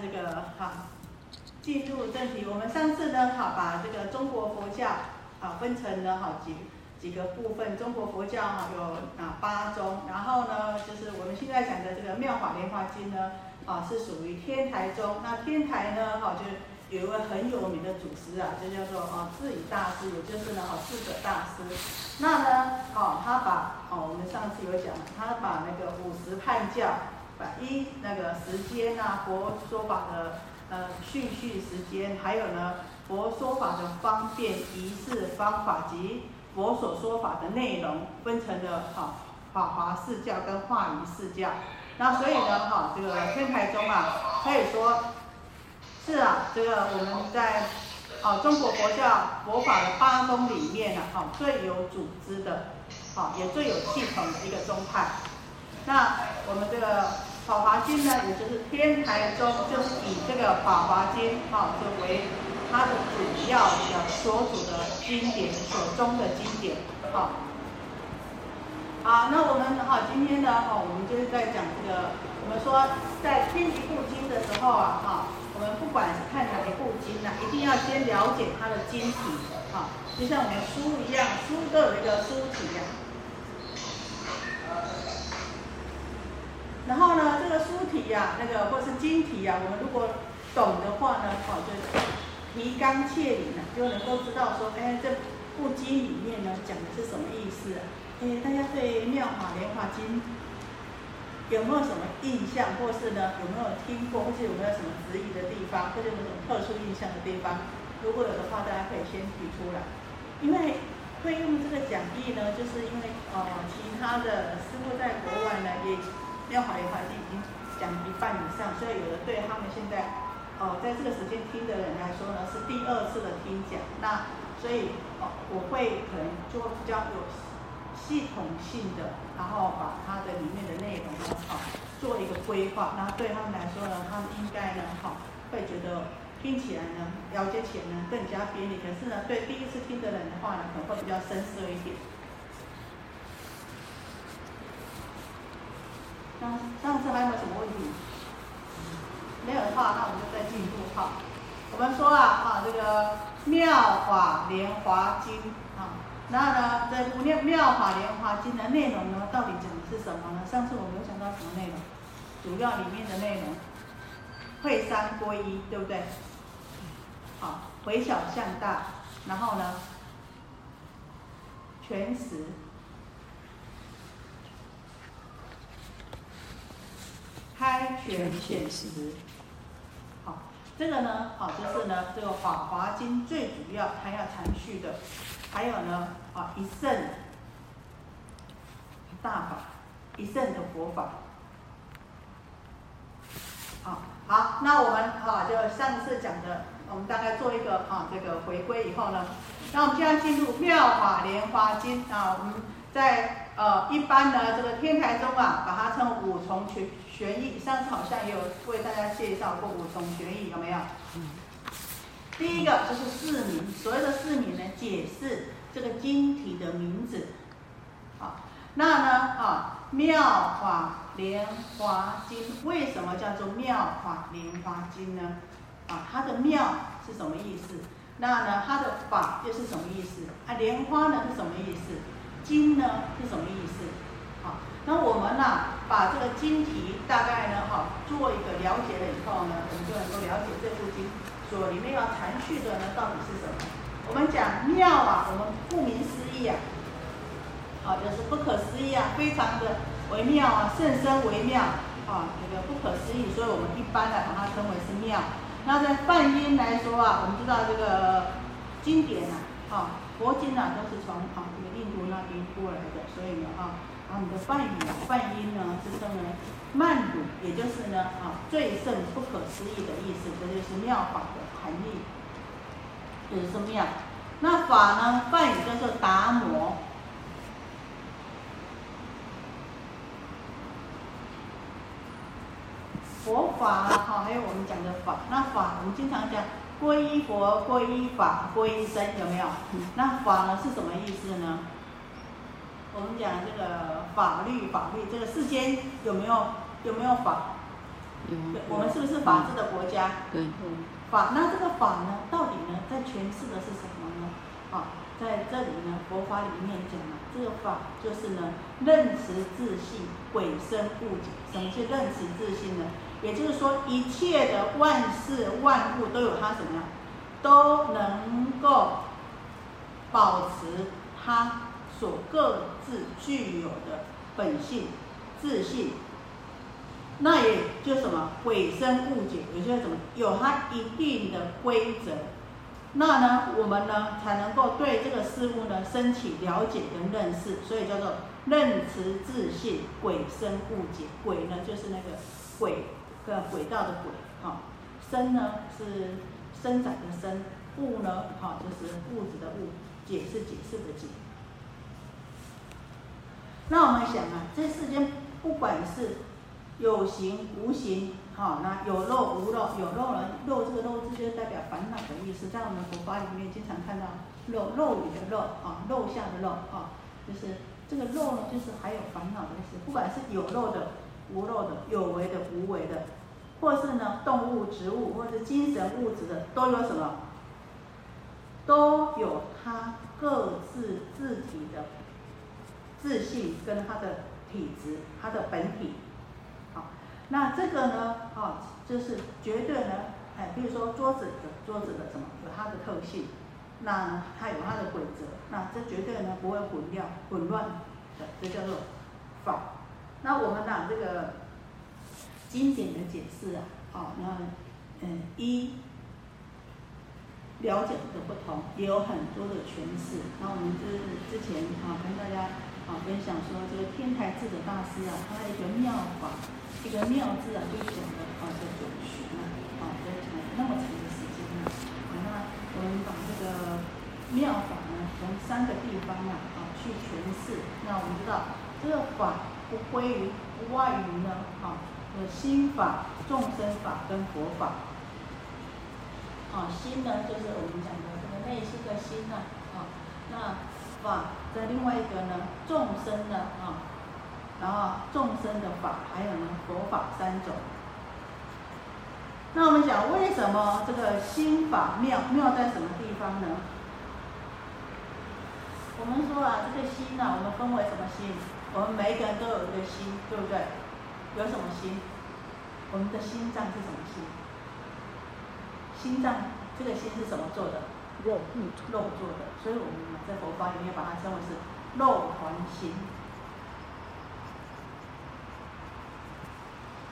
这个哈，进入正题。我们上次呢，哈，把这个中国佛教啊分成了好几几个部分。中国佛教哈有啊八宗，然后呢，就是我们现在讲的这个《妙法莲华经》呢，啊是属于天台宗。那天台呢，哈就有一位很有名的祖师啊，就叫做啊智以大师，也就是呢啊智者大师。那呢，哦他把哦我们上次有讲，他把那个五十判教。一那个时间啊，佛说法的呃顺序时间，还有呢佛说法的方便仪式方法及佛所说法的内容，分成了哈法华四教跟化仪四教。那所以呢哈这个天台宗啊，可以说是啊这个我们在啊中国佛教佛法的八宗里面呢哈最有组织的，好也最有系统的一个宗派。那我们这个。《法华经》呢，也就是天台宗，就是以这个《法华经》哈作为它的主要的所主的经典，所中的经典，好。好，那我们哈今天呢哈，我们就是在讲这个，我们说在听一部经的时候啊哈，我们不管看哪一部经呢，一定要先了解它的经体，哈，就像我们书一样，书都有一个书体呀。然后呢，这呀，那个或是经体呀，我们如果懂的话呢，好就提纲挈领呢，就能够知道说，哎，这部经里面呢讲的是什么意思？哎，大家对《妙法莲华经》有没有什么印象，或是呢有没有听过，或是有没有什么质疑的地方，或者有什么特殊印象的地方？如果有的话，大家可以先提出来。因为会用这个讲义呢，就是因为呃，其他的师傅在国外呢也。妙法莲华经已经讲一半以上，所以有的对他们现在哦，在这个时间听的人来说呢，是第二次的听讲。那所以哦，我会可能就比较有系统性的，然后把它的里面的内容呢，好做一个规划。那对他们来说呢，他们应该呢，好会觉得听起来呢，了解起来呢更加便利。可是呢，对第一次听的人的话呢，可能会比较深涩一点。上上次还有没有什么问题？没有的话，那我们就再进一步哈。我们说啊，哈这个《妙法莲华经》啊，那呢这部《妙妙法莲华经》的内容呢，到底讲的是什么呢？上次我没有讲到什么内容，主要里面的内容，会三归一，对不对？好，回小向大，然后呢，全实。开权显实，好，这个呢，好，就是呢，这个《法华经》最主要它要阐述的，还有呢，啊，一圣大法，一圣的佛法，好，好，那我们哈就上次讲的，我们大概做一个啊这个回归以后呢，那我们现在进入《妙法莲华经》啊，我们在呃一般呢这个天台中啊，把它称五重群。玄义，上次好像也有为大家介绍过五重玄义，有没有？嗯第一个就是四名，所谓的四名呢，解释这个经体的名字。好，那呢，啊，妙法莲华经为什么叫做妙法莲华经呢？啊，它的妙是什么意思？那呢，它的法又是什么意思？啊，莲花呢是什么意思？经呢是什么意思？那我们呢？把这个经题大概呢，哈，做一个了解了以后呢，我们就能够了解这部经所里面要阐述的呢，到底是什么。我们讲妙啊，我们顾名思义啊，好，就是不可思议啊，非常的微妙啊，甚深微妙啊，这个不可思议，所以我们一般来把它称为是妙。那在梵音来说啊，我们知道这个经典啊，哈，佛经啊，都是从啊这个印度那边过来的，所以呢，哈。啊，你的梵语啊，梵音呢，是称为曼鲁，也就是呢，啊，最胜不可思议的意思，这就是妙法的含义，就是妙。那法呢，梵语叫做达摩。佛法哈，还有我们讲的法，那法我们经常讲皈依佛、皈依法、皈依僧，有没有？那法呢是什么意思呢？我们讲这个法律，法律这个世间有没有有没有法？对，我们是不是法治的国家？对。法，那这个法呢，到底呢，在诠释的是什么呢？啊，在这里呢，佛法里面讲了，这个法就是呢，认识自信，鬼生误解。什么是认识自信呢？也就是说，一切的万事万物都有它什么样，都能够保持它所各自具有的本性、自信。那也就什么鬼生误解，也就是什么有它一定的规则。那呢，我们呢才能够对这个事物呢升起了解跟认识，所以叫做认知自信，鬼生误解。鬼呢就是那个鬼。个轨道的轨，哈，生呢是生长的生，物呢，哈，就是物质的物，解是解释的解。那我们想啊，这世间不管是有形无形，哈，那有肉无肉，有肉呢，肉这个肉字就代表烦恼的意思，在我们佛法里面经常看到肉肉里的肉，啊，肉下的肉，啊，就是这个肉呢，就是还有烦恼的意思，不管是有肉的。无肉的、有为的、无为的，或是呢动物、植物，或者精神物质的，都有什么？都有它各自自体的自信跟他的体质、他的本体。好，那这个呢，哦，就是绝对呢，哎，比如说桌子的桌子的什么，有它的特性，那它有它的规则，那这绝对呢不会混掉、混乱的，这叫做法。那我们呢？这个经典的解释啊，好，那嗯，一了解的不同，也有很多的诠释。那我们就是之前啊，跟大家啊分享说，这个天台智者大师啊，他一个妙法，一个妙字啊，就讲了啊，这九旬啊，啊，讲了那么长的时间啊。好，那我们把这个妙法呢，从三个地方啊，啊去诠释。那我们知道这个法。不归于不外于呢，啊，有心法、众生法跟佛法。啊，心呢就是我们讲的这个内心的心呐，啊，那法的另外一个呢，众生的，啊，然后众生的法，还有呢佛法三种。那我们讲为什么这个心法妙妙在什么地方呢？我们说啊，这个心呐，我们分为什么心？我们每一个人都有一个心，对不对？有什么心？我们的心脏是什么心？心脏这个心是什么做的？肉肉做的，所以我们在佛法里面把它称为是肉团心。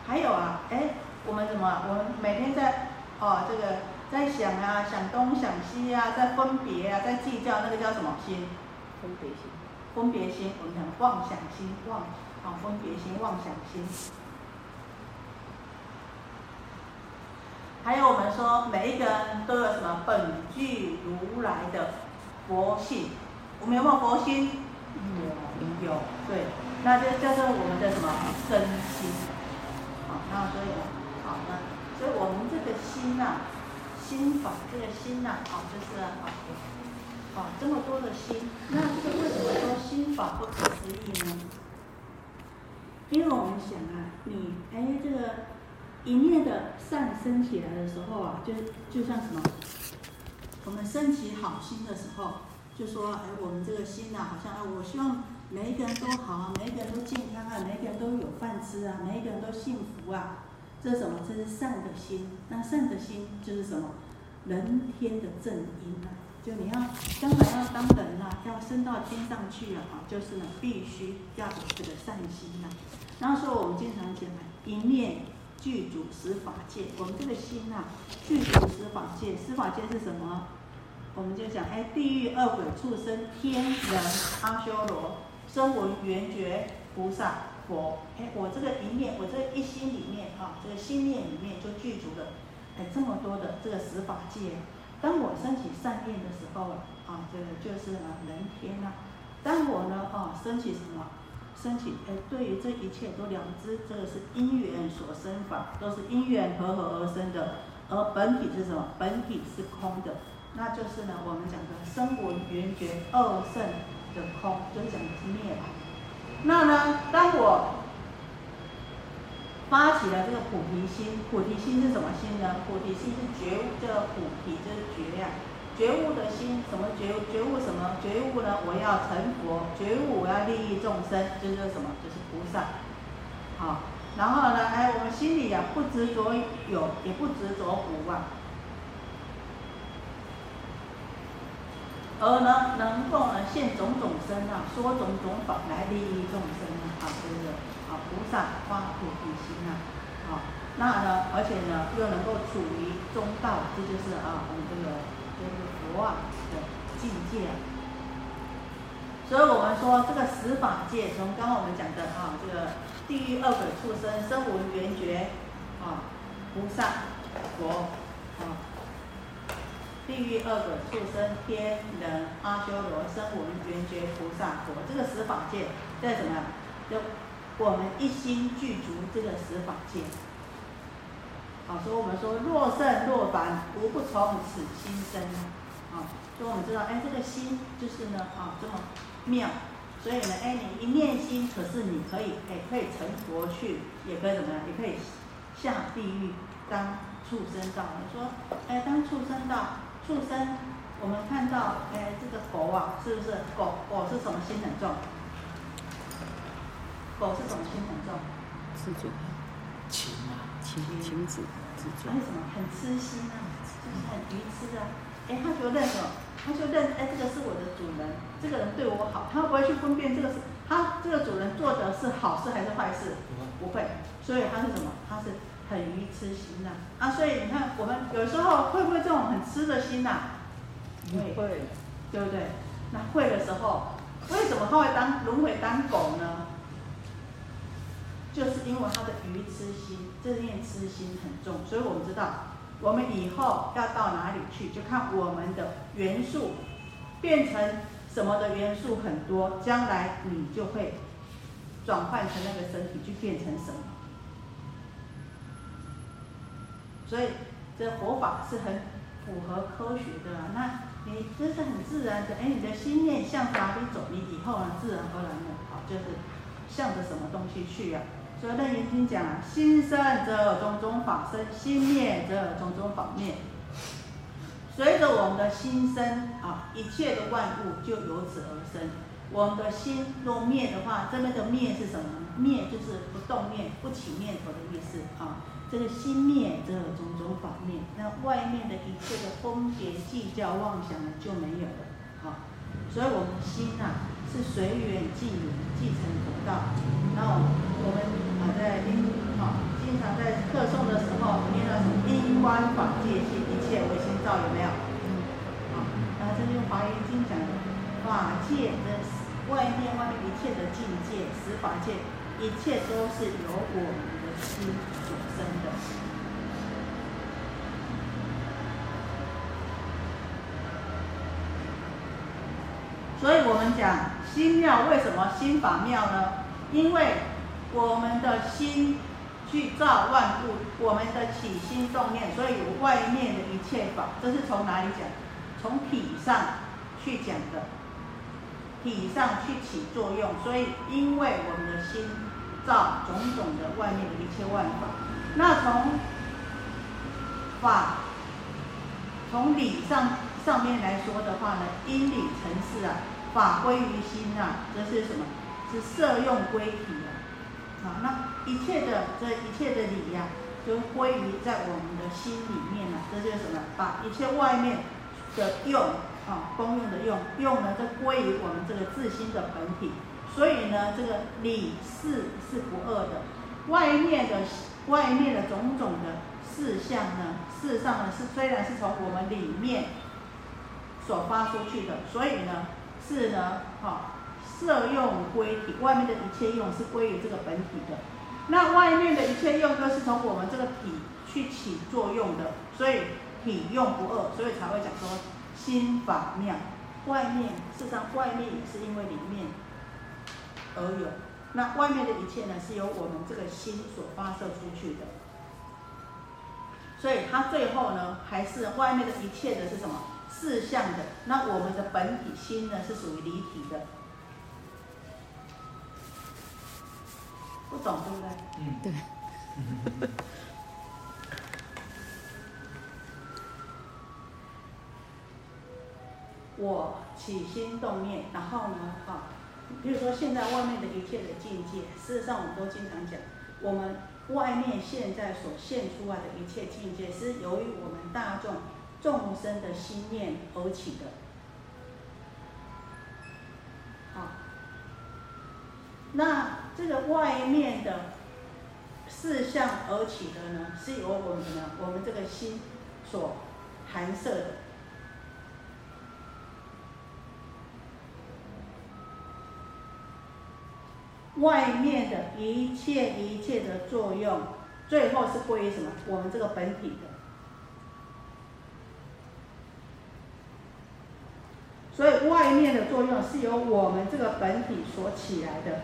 还有啊，哎，我们怎么？我们每天在哦，这个在想啊，想东想西啊，在分别啊，在计较，那个叫什么心？分别心。分别心，我们讲妄想心，妄啊，分别心、妄想心。还有我们说，每一个人都有什么本具如来的佛性？我们有没有佛心？有，有，对，那就叫做我们的什么真心。好，那所以，好，那所以我们这个心呐，心法这个心呐，好，就是啊。好，这么多的心，那这个为什么说心法不可思议呢？因为我们想啊，你哎，这个一念的善升起来的时候啊，就就像什么，我们升起好心的时候，就说哎，我们这个心呐，好像啊，我希望每一个人都好啊，每一个人都健康啊，每一个人都有饭吃啊，每一个人都幸福啊，这是什么？这是善的心。那善的心就是什么？人天的正因啊。就你要将来要当人呐，要升到天上去了啊，就是呢，必须要有这个善心呐。然后说我们经常讲，一念具足十法界。我们这个心呐，具足十法界。十法界是什么？我们就讲，哎，地狱、恶鬼、畜生、天人、阿修罗、声闻、缘觉、菩萨、佛。哎，我这个一念，我这一心里面啊，这个心念里面就具足了，哎，这么多的这个十法界。当我升起善念的时候啊，这个就是啊人天呐。当我呢啊升起什么？升起哎，对于这一切都了知，这个是因缘所生法，都是因缘合合而生的。而本体是什么？本体是空的，那就是呢我们讲的声闻缘觉二圣的空，就是讲的是灭。那呢，当我发起了这个菩提心。菩提心是什么心呢？菩提心是觉悟，这个菩提就是觉呀。觉悟的心，什么觉觉悟什么觉悟呢？我要成佛，觉悟我要利益众生，就是什么？就是菩萨。好，然后呢，哎，我们心里呀不执着有，也不执着无啊，而呢能够呢现种种身啊，说种种法来利益众生啊，这个啊菩萨发菩提心啊，好，那呢而且呢又能够处于中道，这就是啊我们这个。望的境界，所以我们说这个十法界，从刚刚我们讲的啊，这个地狱恶鬼畜生、声闻缘觉啊、菩萨、佛啊，地狱恶鬼畜生、天人、阿修罗、声闻缘觉、菩萨、佛，这个十法界在什么？就我们一心具足这个十法界。啊，所以我们说若圣若凡，无不从此心生。所以我们知道，哎，这个心就是呢，啊，这么妙。所以呢，哎，你一念心，可是你可以，哎，可以成佛去，也可以怎么样？也可以下地狱当畜生道。你说，哎，当畜生道，畜生，我们看到，哎，这个狗啊，是不是？狗狗是什么心很重？狗是什么心很重？是主。情啊。情情子，为什么很痴心啊？就是很愚痴啊！哎，他就认什么？他就认哎，这个是我的主人，这个人对我好，他不会去分辨这个是他这个主人做的是好事还是坏事，不会。所以他是什么？他是很愚痴心呐！啊，所以你看，我们有时候会不会这种很痴的心呐？会，对不对？那会的时候，为什么他会当轮回当狗呢？就是因为他的愚痴心，这念痴心很重，所以我们知道，我们以后要到哪里去，就看我们的元素变成什么的元素很多，将来你就会转换成那个身体，就变成什么。所以这佛法是很符合科学的，那你这是很自然的，哎，你的心念向哪里走，你以后呢，自然而然的，好，就是向着什么东西去呀？所以《楞严经》讲啊，心生则有种种法生，心灭则有种种法灭。随着我们的心生啊，一切的万物就由此而生。我们的心若灭的话，这边的灭是什么？灭就是不动念、不起念头的意思啊。这个心灭则有种种法灭，那外面的一切的分别、计较、妄想呢就没有了。啊，所以我们心呐是随缘即缘，即成佛道。然后我们。在因哈，经常在课诵的时候念到什么因观法界性，一切唯心造，有没有？嗯。好，那这就华严经讲的法界的外面外面一切的境界，十法界，一切都是由我们的心所生的。所以我们讲心妙，为什么心法妙呢？因为我们的心去造万物，我们的起心动念，所以外面的一切法，这是从哪里讲？从体上去讲的，体上去起作用。所以，因为我们的心造种种的外面的一切万法，那从法从理上上面来说的话呢，因理成事啊，法归于心啊，这是什么？是色用归体。那一切的这一切的理呀，就归于在我们的心里面了。这就是什么？把一切外面的用啊，公用的用用呢，都归于我们这个自心的本体。所以呢，这个理事是不二的。外面的外面的种种的事项呢，事实上呢是虽然是从我们里面所发出去的，所以呢是呢，哈。色用归体，外面的一切用是归于这个本体的。那外面的一切用都是从我们这个体去起作用的，所以体用不二，所以才会讲说心法妙。外面事实上外面也是因为里面而有，那外面的一切呢是由我们这个心所发射出去的。所以它最后呢还是外面的一切的是什么？四相的。那我们的本体心呢是属于离体的。不懂对不对？嗯，对。我起心动念，然后呢，哈，比如说现在外面的一切的境界，事实上我们都经常讲，我们外面现在所现出来的一切境界，是由于我们大众众生的心念而起的。好，那这个外面的事相而起的呢，是由我们什么？我们这个心所含摄的。外面的一切一切的作用，最后是归于什么？我们这个本体的。所以外面的作用是由我们这个本体所起来的。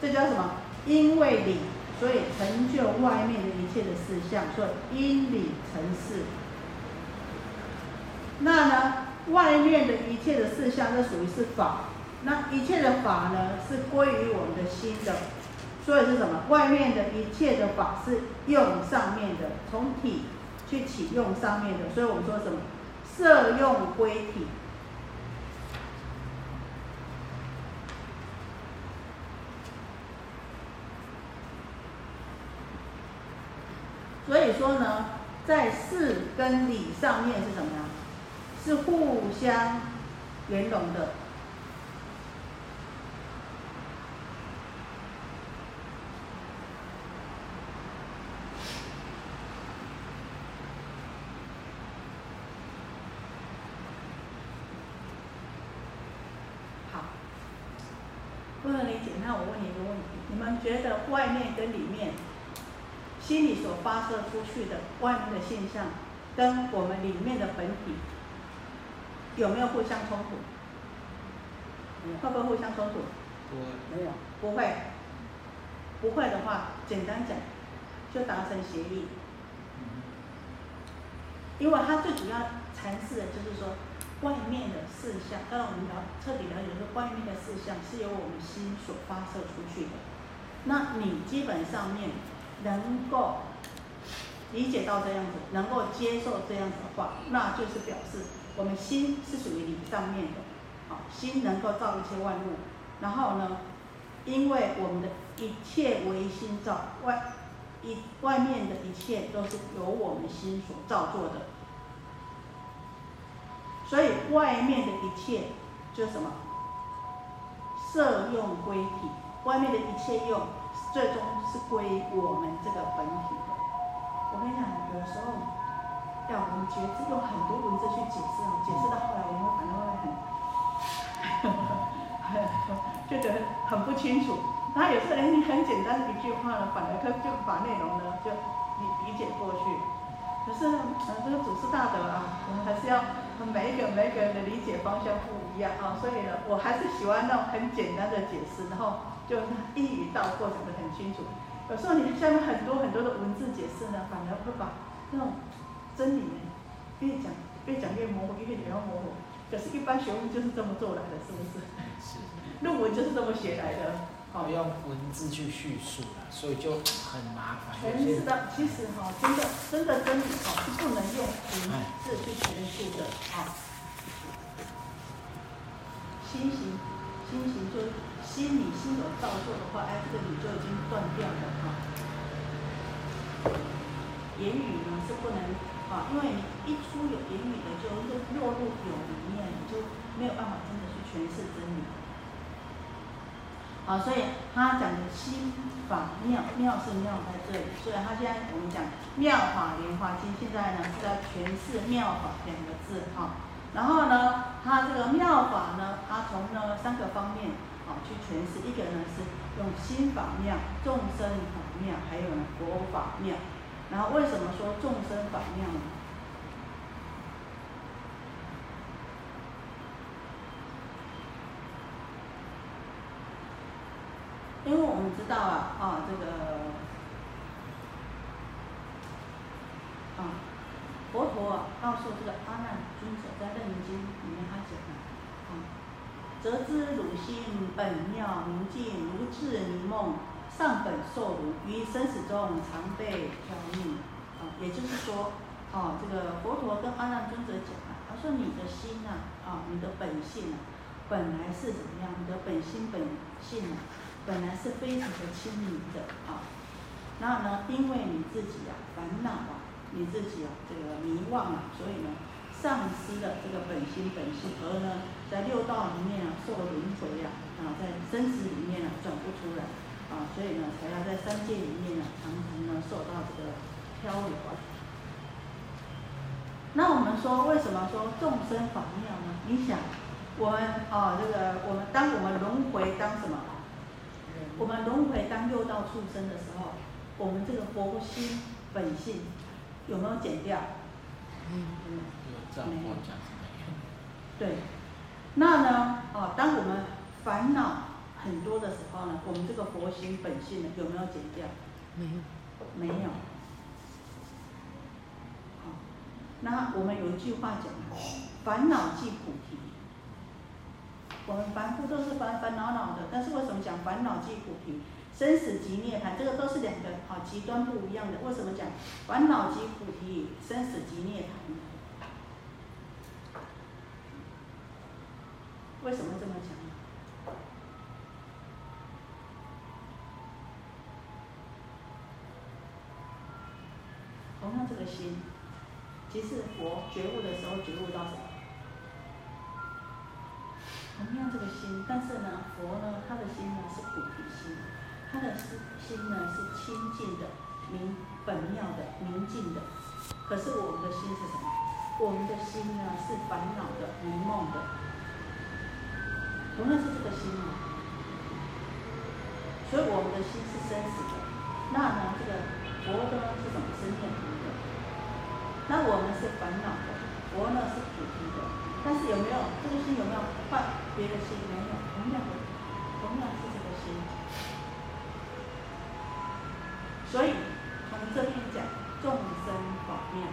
这叫什么？因为理，所以成就外面的一切的事项，所以因理成事。那呢，外面的一切的事项，这属于是法。那一切的法呢，是归于我们的心的，所以是什么？外面的一切的法是用上面的，从体去启用上面的，所以我们说什么？色用归体。所以说呢，在事跟理上面是什么呀？是互相连融的。不能理解，那我问你一个问题：你们觉得外面跟里面，所发射出去的外面的现象，跟我们里面的本体，有没有互相冲突？会不会互相冲突？不会，没有，不会。不会的话，简单讲，就达成协议。因为它最主要阐释的就是说。外面的事项，让我们了彻底了解说，外面的事项是由我们心所发射出去的。那你基本上面能够理解到这样子，能够接受这样子的话，那就是表示我们心是属于灵上面的。好，心能够造一切万物。然后呢，因为我们的一切唯心造，外一外面的一切都是由我们心所造作的。所以外面的一切就是什么？色用归体，外面的一切用，最终是归我们这个本体的。我跟你讲，有时候要我们觉知，用很多文字去解释啊，解释到后来，我们反而会很，就 觉得很不清楚。然后有时候你很简单的一句话呢，反而他就把内容呢就理理解过去。可是呢，这个祖师大德啊，我们还是要。每一个每一个人的理解方向不一样啊，所以呢，我还是喜欢那种很简单的解释，然后就一语道破，讲得很清楚。有时候你下面很多很多的文字解释呢，反而会把那种真理越讲越讲越模糊，越讲越模糊。可是，一般学问就是这么做来的，是不是？是。论文就是这么写来的。好用文字去叙述了，所以就很麻烦。诠释的其实哈，真的真的真理哈是不能用文字去诠释的啊。心行，心行就心里心有造作的话，哎，这个理就已经断掉了哈。言语呢是不能啊，因为你一出有言语的，就落落入有里面，你就没有办法真的去诠释真理。好，所以他讲的心法妙，妙是妙在这里。所以他现在我们讲妙法莲华经，现在呢是在诠释妙法两个字哈。然后呢，他这个妙法呢，他从呢三个方面啊去诠释。一个呢是用心法妙、众生法妙，还有呢佛法妙。然后为什么说众生法妙呢？因为我们知道啊，啊这个，啊佛陀啊告诉这个阿难尊者在《楞严经》里面他讲了，啊，则知汝心本妙明净如智如梦，上本受辱，于生死中常被挑命。啊，也就是说，啊，这个佛陀跟阿难尊者讲啊，他说你的心呐，啊，你的本性啊，本来是怎么样？你的本心本性啊，本来是非常的清明的啊。那呢，因为你自己啊烦恼啊，你自己啊这个迷惘啊，所以呢，丧失了这个本心本性，而呢，在六道里面啊受了轮回啊，啊，在生死里面啊转不出来啊，所以呢，才要在三界里面呢，常常呢受到这个。漂流啊！那我们说，为什么说众生法妙呢？你想，我们啊，这个我们当我们轮回当什么？我们轮回当六道畜生的时候，我们这个佛心本性有没有减掉？嗯嗯，没有。对。那呢？啊，当我们烦恼很多的时候呢，我们这个佛心本性呢有没有减掉？没有。没有。好那我们有一句话讲，烦恼即菩提。我们凡夫都是烦烦恼恼的，但是为什么讲烦恼即菩提？生死即涅槃，这个都是两个好极端不一样的。为什么讲烦恼即菩提，生死即涅槃？为什么这么讲？同样这个心。其实佛觉悟的时候，觉悟到什么？同样这个心，但是呢，佛呢，他的心呢是菩提心，他的心心呢是清净的、明本妙的、明净的。可是我们的心是什么？我们的心呢是烦恼的、迷梦的。同样是这个心啊，所以我们的心是生死的。那呢，这个佛呢是什么？生念。那我们是烦恼的，佛呢是菩提的，但是有没有这个心有没有换别的心？没有，同样的，同样是这个心。所以从这边讲众生法妙，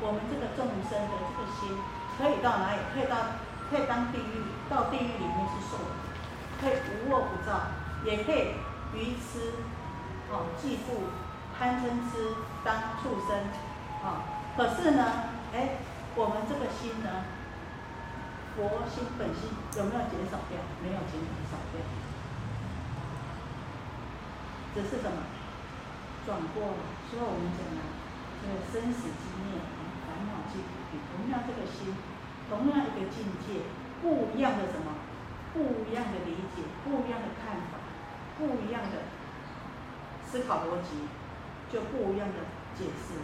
我们这个众生的这个心可以到哪里？可以到可以当地狱，到地狱里面去受，可以无恶不造，也可以愚痴、哦嫉妒、贪嗔痴当畜生。啊，可是呢，哎，我们这个心呢，佛心本心有没有减少掉？没有减少掉，只是什么转过了。所以我们讲呢，这个生死经验，烦恼即菩提。同样这个心，同样一个境界，不一样的什么？不一样的理解，不一样的看法，不一样的思考逻辑，就不一样的解释。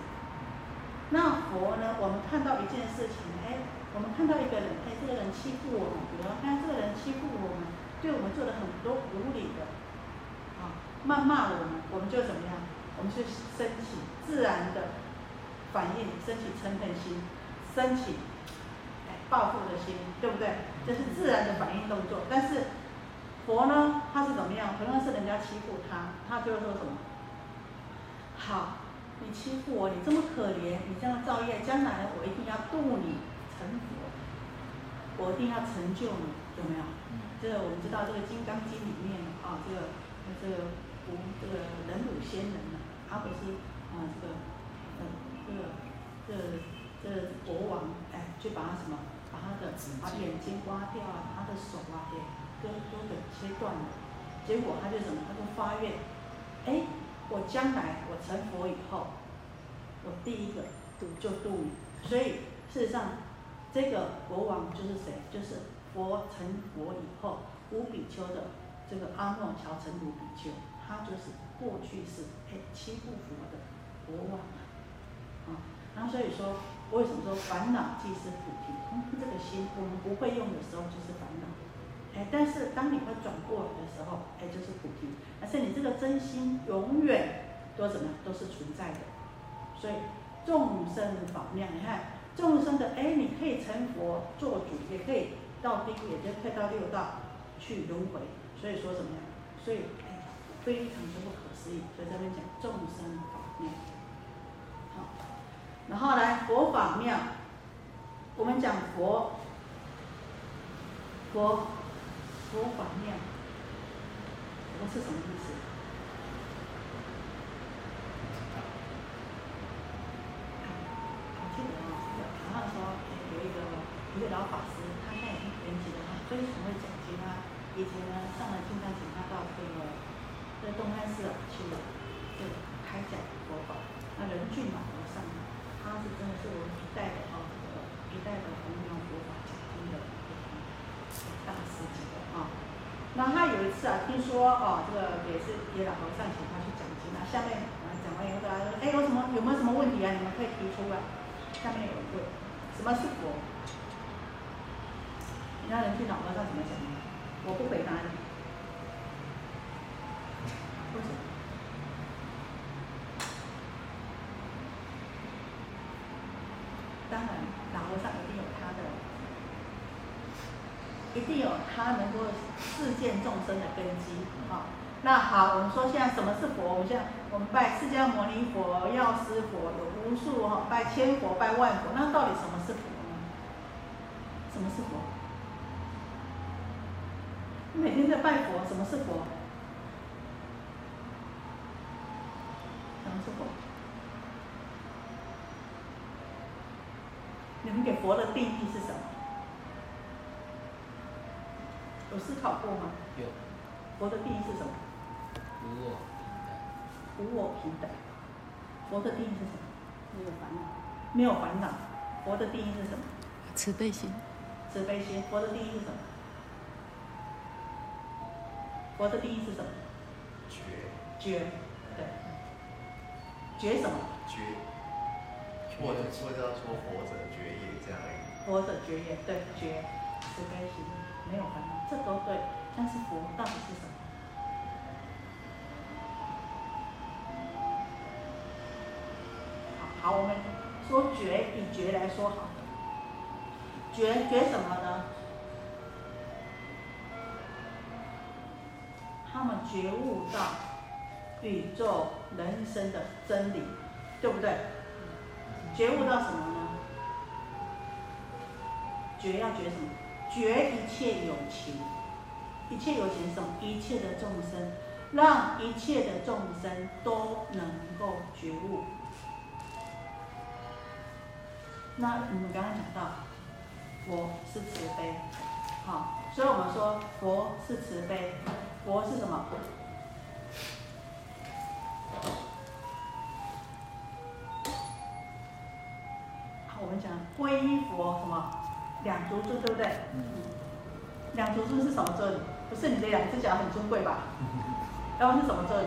那佛呢？我们看到一件事情，哎，我们看到一个人，哎，这个人欺负我们，比如看这个人欺负我们，对我们做了很多无理的，啊，谩骂我们，我们就怎么样？我们就升起自然的反应，升起嗔恨心，升起哎报复的心，对不对？这是自然的反应动作。但是佛呢，他是怎么样？同样是人家欺负他，他就会说什么？好。你欺负我，你这么可怜，你这样造业，将来我一定要度你成佛，我一定要成就你，有没有？这个我们知道，这个《金刚经》里面啊，这个这个古这个忍辱仙人呢，他不是啊，这个呃这个这这国王哎，就把他什么，把他的把眼睛挖掉啊，他的手啊给割割给切断了，结果他就什么，他就发愿，哎。我将来我成佛以后，我第一个度就度你。所以事实上，这个国王就是谁？就是佛成佛以后，五比丘的这个阿诺乔成五比丘，他就是过去是哎欺负佛的国王啊。然后所以说，为什么说烦恼即是菩提？这个心我们不会用的时候就是烦恼。哎，但是当你会转过来的时候，哎，就是菩提。而且你这个真心永远都怎么都是存在的。所以众生法妙，你看众生的哎，你可以成佛做主，也可以到地狱，也可以到六道去轮回。所以说怎么样？所以哎，非常之不可思议。所以这边讲众生法妙。好，然后来佛法妙，我们讲佛，佛。佛法庙，我是什么意思？我记得啊，好像说有一个一个老法师，他现在已经圆寂了，他非常会讲经啊。以前呢，上来经常请他到这个在东安寺啊去就开讲佛法，那人俊嘛上尚，他是真的是我们一代的哦，这个一代的弘扬佛法。大师级的啊。那他有一次啊，听说哦，这个也是也老和尚请他去讲经啊。下面讲完以后，大家说，哎，有什么有没有什么问题啊？你们可以提出啊。下面有一个，什么是佛？你让人听老和尚怎么讲？我不回答你。为什么？当然，老和尚一定有他的，一定有他能够世见众生的根基啊。那好，我们说现在什么是佛？我们现在我们拜释迦牟尼佛、药师佛，有无数哈，拜千佛、拜万佛。那到底什么是佛呢？什么是佛？你每天在拜佛，什么是佛？什么是佛？你们给佛的定义是什么？思考过吗？有。佛的定义是什么？无我平等。无我平等。佛的定义是什么？没有烦恼。没有烦恼。佛的定义是什么？慈悲心。慈悲心。佛的定义是什么？佛的定义是什么？觉。觉。对。觉什么？觉。或者或者说活着觉业这样而已。活着觉业，对觉，慈悲心，没有烦恼，这都对。但是佛到底是什么？好，好，我们说觉以觉来说好。觉觉什么呢？他们觉悟到宇宙人生的真理，对不对？觉悟到什么呢？觉要觉什么？觉一切有情，一切有情什么？一切的众生，让一切的众生都能够觉悟。那我们刚刚讲到，佛是慈悲，好，所以我们说佛是慈悲，佛是什么？我们讲皈依佛什么两足尊，对不对？嗯。两足尊是什么尊？不是你的两只脚很尊贵吧？然后是什么尊？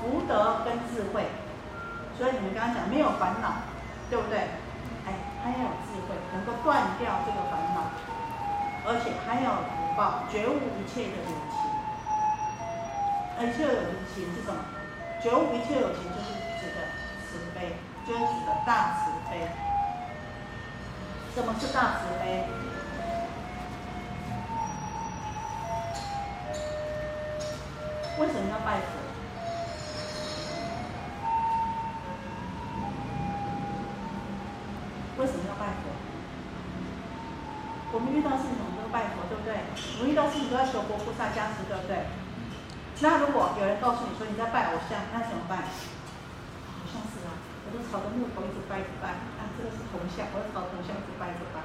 福德跟智慧。所以你们刚刚讲没有烦恼，对不对？哎，他要有智慧，能够断掉这个烦恼，而且还要福报，觉悟一切的有情。一切有情是什么？觉悟一切有情就是君子的大慈悲。什么是大慈悲？为什么要拜佛？为什么要拜佛？我们遇到事情我们都拜佛，对不对？我们遇到事情都要求佛菩萨加持，对不对？那如果有人告诉你说你在拜偶像，那怎么办？我都朝着木头一直拜着拜，啊，这个是铜像，我朝铜像一直拜着拜，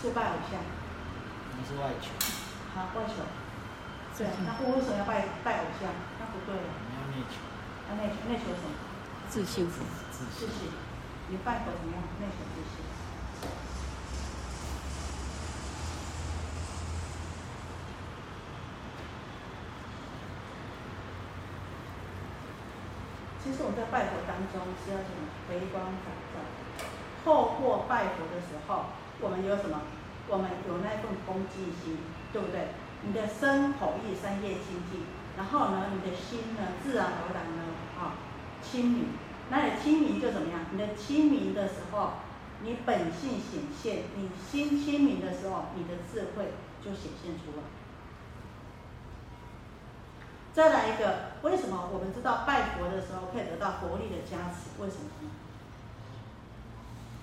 是拜偶像。你是外求。好，外求。对，那我为什么要拜拜偶像？那不对。你要内求。要内求，内求什么？自信佛。自信。你拜佛怎么样？内求自信。其实我们在拜佛当中是要什么？回光返照。透过拜佛的时候，我们有什么？我们有那份恭敬心，对不对？你的身口意三业清净，然后呢，你的心呢，自然而然呢，啊，清明。那你清明就怎么样？你的清明的时候，你本性显现，你心清明的时候，你的智慧就显现出来。再来一个，为什么我们知道拜佛的时候可以得到佛力的加持？为什么呢？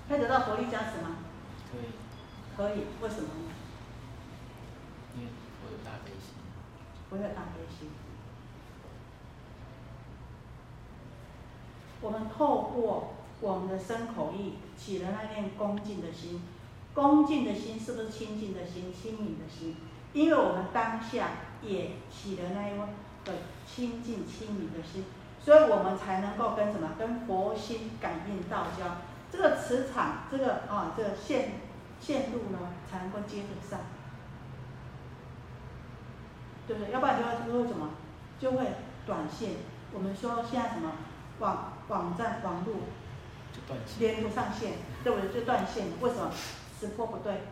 可以得到佛力加持吗？可以。可以，为什么呢？因为我有大悲心。我有大悲心。我们透过我们的身口意起了那念恭敬的心，恭敬的心是不是清净的心、清明的心？因为我们当下也起了那一的清净清明的心，所以我们才能够跟什么？跟佛心感应道交，这个磁场，这个啊，这个线线路呢，才能够接得上，对不对？要不然就会就会什么？就会短线。我们说现在什么网网站网络。连不上线，对不对？就断线，为什么？时波不对。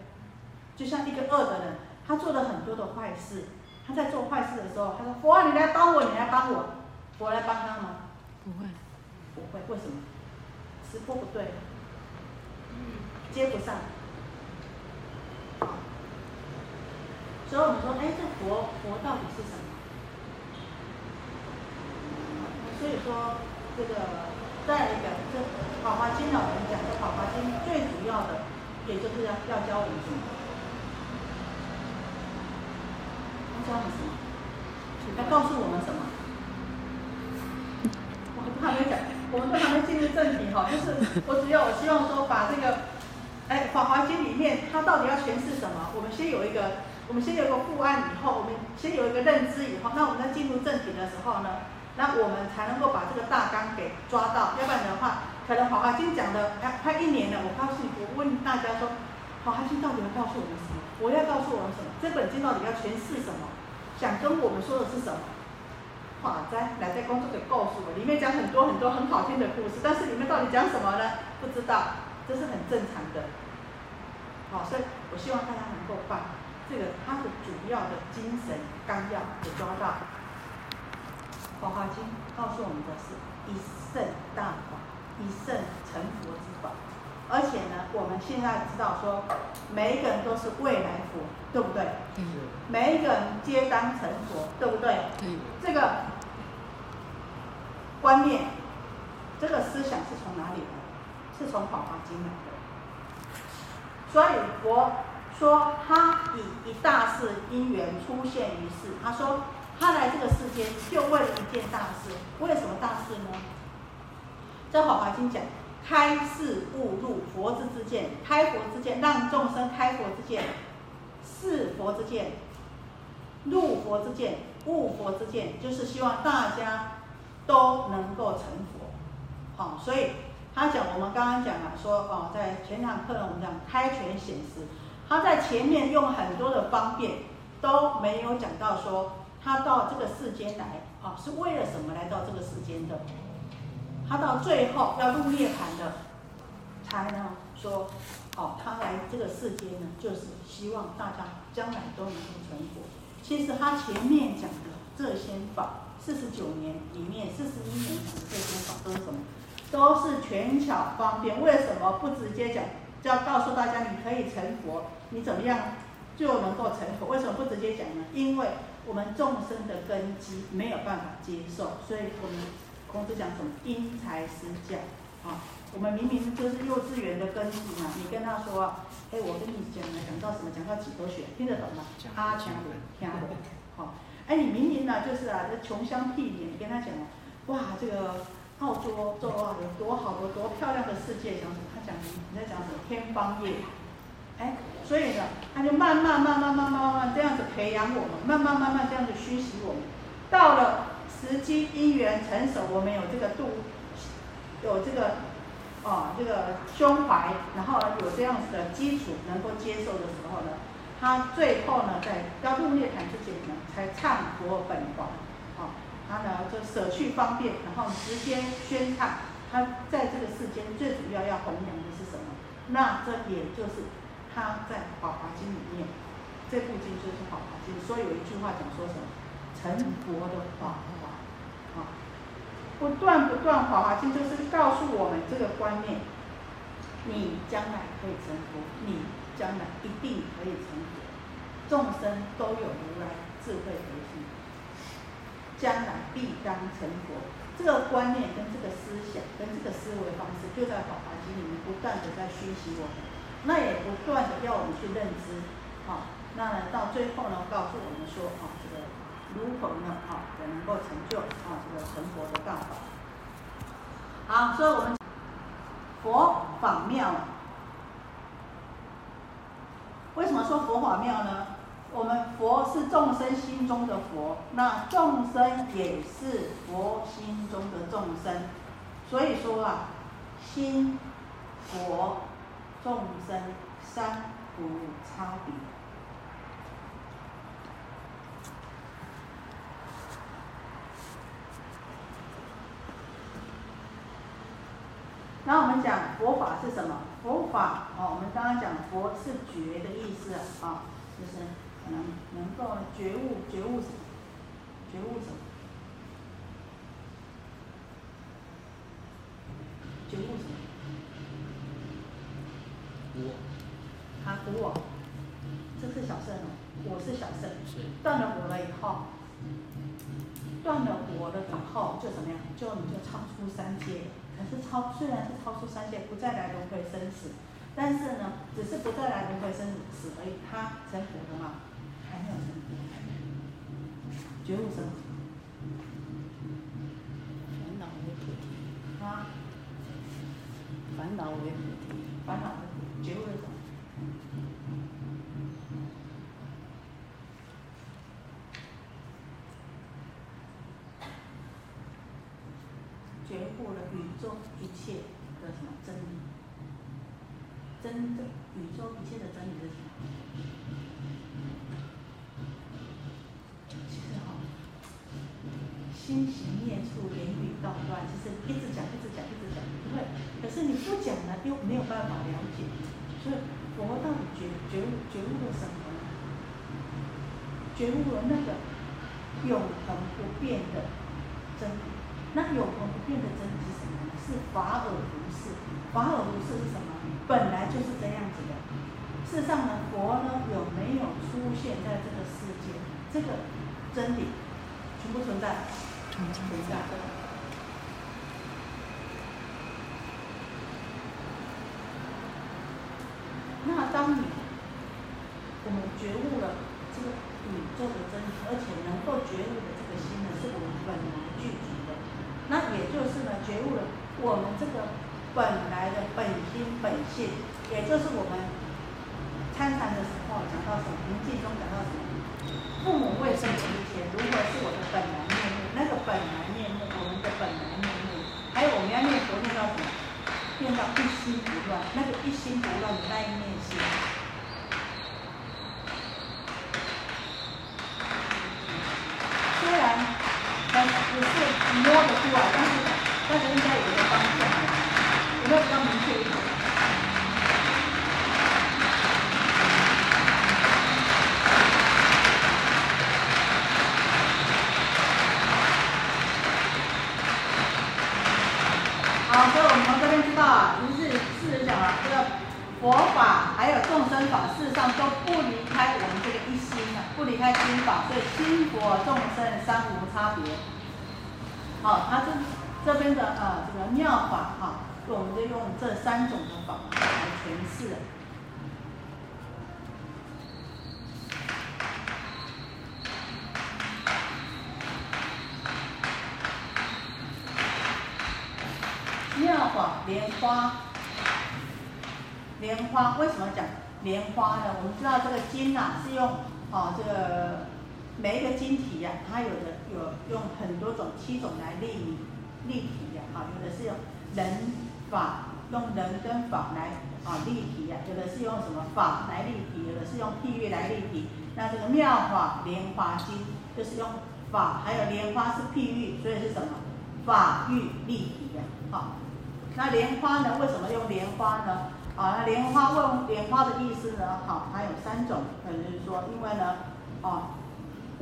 就像一个恶的人，他做了很多的坏事，他在做坏事的时候，他说：“佛啊，你来帮我，你来帮我。”佛来帮他吗？不会，不会，为什么？时波不对，接不上。好，所以我们说，哎，这佛佛到底是什么？所以说，这个再一个，这《法华经》呢，我们讲这《法华经》最主要的，也就是要要教我们什么？要教你什么？要告诉我们什么？我都还没讲，我们都还没进入正题哈，就是我只要我希望说把这个，哎，《法华经》里面它到底要诠释什么？我们先有一个，我们先有一个复案以后，我们先有一个认知以后，那我们在进入正题的时候呢？那我们才能够把这个大纲给抓到，要不然的话，可能《华华经》讲的哎快一年了。我告诉你，我问大家说，《华华经》到底要告诉我们什么？我要告诉我们什么？这本经到底要诠释什么？想跟我们说的是什么？华斋来在工作给告诉我，里面讲很多很多很好听的故事，但是里面到底讲什么呢？不知道，这是很正常的。好，所以我希望大家能够把这个它的主要的精神纲要给抓到。《华华经》告诉我们的是一圣大法，一圣成佛之。而且呢，我们现在知道说，每一个人都是未来佛，对不对？对。每一个人皆当成佛，对不对？对。这个观念，这个思想是从哪里来？是从《法华经》来的。所以佛说，他以一大事因缘出现于世。他说。他来这个世间就为了一件大事，为什么大事呢？在《法华经》讲，开示悟入佛之之见，开佛之见，让众生开佛之见，示佛之见，入佛之见，悟佛之见，就是希望大家都能够成佛。好，所以他讲，我们刚刚讲了，说哦，在前堂课呢，我们讲开权显实，他在前面用很多的方便都没有讲到说。他到这个世间来啊，是为了什么来到这个世间的？他到最后要入涅盘的，才能说，哦，他来这个世间呢，就是希望大家将来都能够成佛。其实他前面讲的这些法，四十九年里面，四十一年讲的这些法都是什么？都是权巧方便。为什么不直接讲？就要告诉大家，你可以成佛，你怎么样就能够成佛？为什么不直接讲呢？因为我们众生的根基没有办法接受，所以我们孔子讲什么因材施教啊？我们明明就是幼稚园的根基嘛，你跟他说，哎，我跟你讲讲到什么，讲到几多学，听得懂吗？阿强听得懂，好，哎，你明明呢就是啊，这穷乡僻野，你跟他讲，哇，这个澳洲洲啊有多好多多漂亮的世界，讲什么？他讲你在讲什么天方夜？哎。所以呢，他就慢慢、慢慢、慢慢、慢慢这样子培养我们，慢慢、慢慢这样子熏习我们。时机因缘成熟，我们有这个度，有这个哦，这个胸怀，然后有这样子的基础，能够接受的时候呢，他最后呢，在要入涅盘之前呢，才唱佛本华。哦，他呢就舍去方便，然后直接宣唱，他在这个世间最主要要弘扬的是什么？那这也就是。他在《法华经》里面，这部经就是《法华经》，所以有一句话讲说什么？成佛的法华，不断不断，《法华经》就是告诉我们这个观念：你将来可以成佛，你将来一定可以成佛。众生都有如来智慧德性，将来必当成佛。这个观念跟这个思想跟这个思维方式，就在《法华经》里面不断的在熏习我们。那也不断的要我们去认知，好，那到最后呢，告诉我们说，啊，如何呢，啊，也能够成就啊这个成佛的道法。好，所以我们佛法妙。为什么说佛法妙呢？我们佛是众生心中的佛，那众生也是佛心中的众生，所以说啊，心、佛、众生三无差别。那我们讲佛法是什么？佛法哦，我们刚刚讲佛是觉的意思啊，就是能能够觉悟，觉悟什么？觉悟什么？觉悟什么？我，他服我，这是小圣哦，我是小圣，断了我了以后，断了我了以后就怎么样？就你就超出三界了。可是超虽然是超出三界，不再来轮回生死，但是呢，只是不再来轮回生死而已。他成佛了吗？还没有成佛。觉悟成佛？烦恼为菩提，啊，烦恼为菩提，烦恼的觉悟是什么？觉悟了宇宙一切的什么真理？真的宇宙一切的真理是什么？其实哈、心行念处，言语道断，其实一直讲，一直讲，一直讲，不会。可是你不讲呢，又没有办法了解。所以佛到底觉觉悟觉悟了什么呢？觉悟了那个永恒不变的真理。那永恒不变的真理是什么呢？是法尔如是。法尔如是是什么？本来就是这样子的。事实上呢，佛呢有没有出现在这个世界？这个真理存不存在？存在存在。那当你我们觉悟了这个宇宙的真理，而且能够觉悟的这个心呢，是我们本来具足的。那也就是呢，觉悟了我们这个本来的本心本性，也就是我们参禅的时候讲到什么？临济中讲到什么？父母未生之前，如何是我的本来面目？那个本来面目，我们的本来面目，还有我们要念佛念到什么？念到一心不乱，那个一心不乱的那一念心。虽然呃不摸得出来，但是但是应该有一个方向，有没有比较明确一点？好，所以我们从这边知道啊，就是事实讲啊，这个佛法还有众生法，事实上都不离开我们这个一心啊，不离开心法，所以心佛众生三无差别。好，他这这边的呃这个妙法哈、我们就用这三种的法来诠释。妙法莲花，莲花为什么讲莲花呢？我们知道这个经呐、是用啊这个每一个经体呀、它有的有用很多种七种来立立体呀、啊，有的是用人法用人跟法来啊立体呀、有的是用什么法来立体，有的是用譬喻来立体。那这个妙法莲花经就是用法，还有莲花是譬喻，所以是什么？法喻立体呀、好、那莲花呢？为什么用莲花呢？啊，那莲花问莲花的意思呢？好，它有三种，可能就是说，因为呢，啊，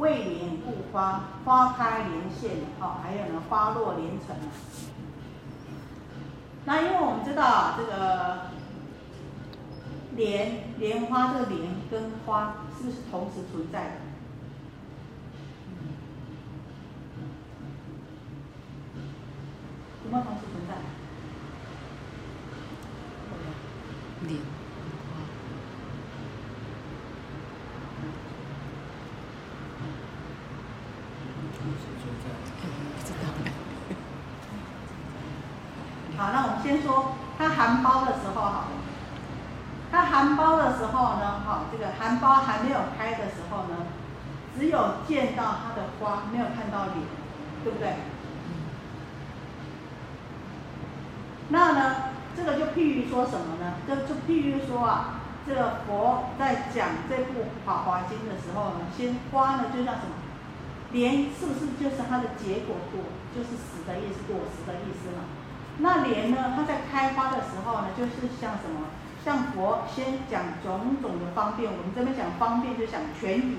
未莲故花，花开连现，好、还有呢，花落连成。那因为我们知道啊这个莲莲花这个莲跟花是不是同时存在的？有没有同时存在？莲花，同时存在。哎不知道哎，好，那我们先说它含苞的时候好了。它含苞的时候呢，哈，这个含苞还没有开的时候呢，只有见到它的花，没有看到脸，对不对？那呢，这个就譬喻说什么呢？就就譬如说啊，这个佛在讲这部《法华经》的时候呢，先花呢就像什么，莲是不是就是它的结果果，就是死的意思，果实的意思嘛？那莲呢，它在开花的时候呢，就是像什么？像佛先讲种种的方便，我们这边讲方便就讲权宜，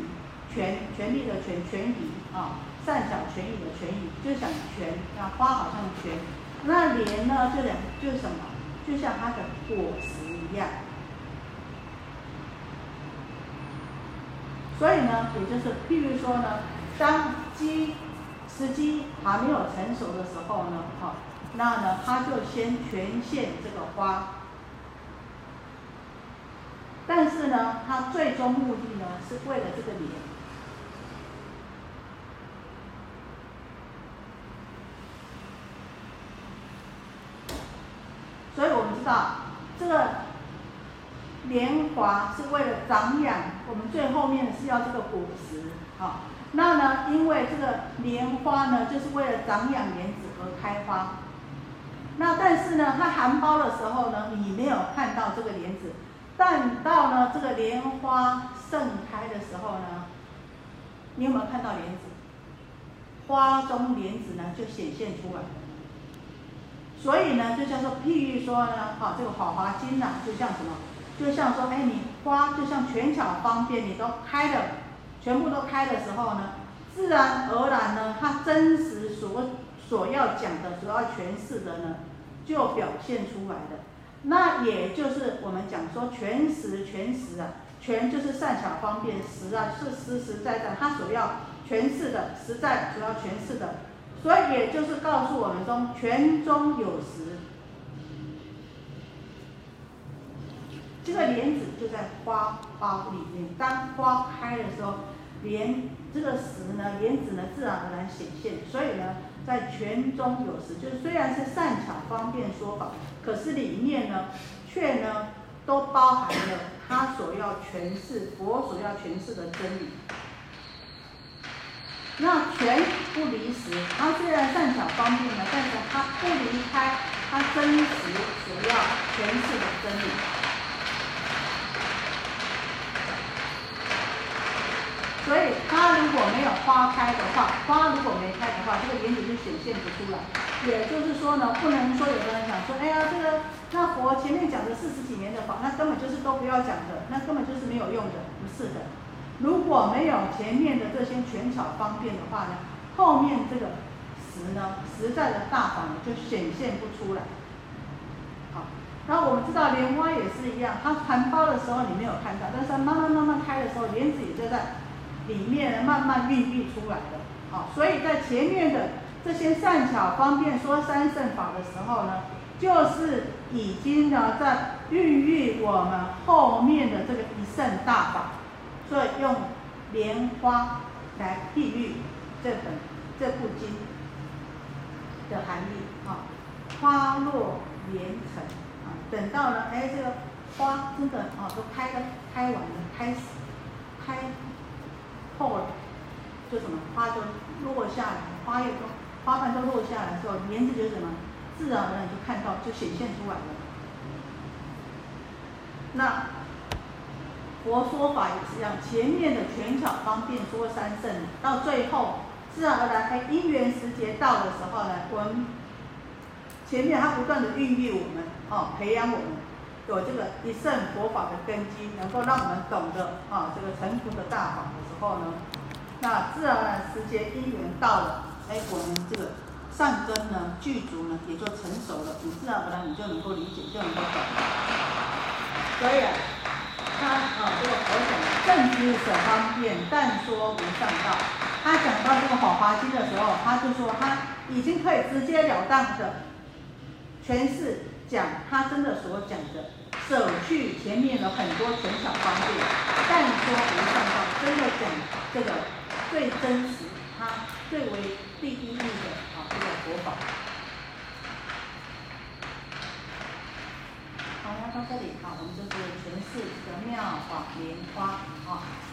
权权力的权权宜啊，善小权宜的权宜，就想权啊，花好像权。那莲呢，就两就是什么？就像它的果实一样。所以呢，也就是譬如说呢，当机时机还没有成熟的时候呢，好，那呢，它就先全现这个花。但是呢，它最终目的呢，是为了这个莲。所以我们知道，这个莲华是为了长养，我们最后面是要这个果实，好。那呢，因为这个莲花呢，就是为了长养莲子而开花。那但是呢，它含苞的时候呢，你没有看到这个莲子，但到呢这个莲花盛开的时候呢，你有没有看到莲子？花中莲子呢就显现出来了。所以呢，就叫做譬喻说呢，好，这个《法华经》呢，就像什么？就像说，哎，你花就像全巧方便，你都开了，全部都开的时候呢，自然而然呢，它真实所所要讲的、所要诠释的呢，就表现出来的。那也就是我们讲说全实全实啊，全就是善巧方便，实啊是实实在在，它所要诠释的，实在主要诠释的。所以也就是告诉我们中泉中有实，这个莲子就在花苞里面。当花开的时候，莲这个实呢，莲子呢自然而然显现。所以呢，在泉中有实，就是虽然是善巧方便说法，可是里面呢，却呢都包含了他所要诠释佛所要诠释的真理。那全不离实，它虽然善巧方便呢，但是它不离开它真实所要诠释的真理。所以它如果没有花开的话，花如果没开的话，这个原理就显现不出来。也就是说呢，不能说有的人讲说，哎呀，这个那佛前面讲的四十几年的法，那根本就是都不要讲的，那根本就是没有用的，不是的。如果没有前面的这些权巧方便的话呢，后面这个实呢，实在的大法呢就显现不出来。好，那我们知道莲花也是一样，它含苞的时候你没有看到，但是它慢慢慢慢开的时候，莲子也就在里面慢慢孕育出来的。好，所以在前面的这些善巧方便说三圣法的时候呢，就是已经呢在孕育我们后面的这个一圣大法。所以用莲花来譬喻这本这部经的含义啊，花落莲成啊，等到了哎这个花真的啊都开了开完了开始开透了，就什么花就落下来，花叶都花瓣都落下来之后，莲子就什么自然而然就看到就显现出来了，那。佛说法也是一样，前面的权巧方便说三圣，到最后自然而然，哎，因缘时节到的时候呢，我们前面它不断的孕育我们，哦，培养我们有这个一圣佛法的根基，能够让我们懂得啊这个成佛的大法的时候呢，那自然而然时节因缘到了，哎，我们这个善根呢具足呢也就成熟了，你自然而然你就能够理解，就能够懂，所以。啊他啊，这个佛讲正知舍方便，但说无上道。他讲到这个《法华经》的时候，他就说他已经可以直截了当的诠释讲他真的所讲的，舍去前面的很多权巧方便，但说无上道，真的讲这个最真实，他最为第一义的啊这个佛法。到这里，好，我们就是诠释这个妙法莲花啊。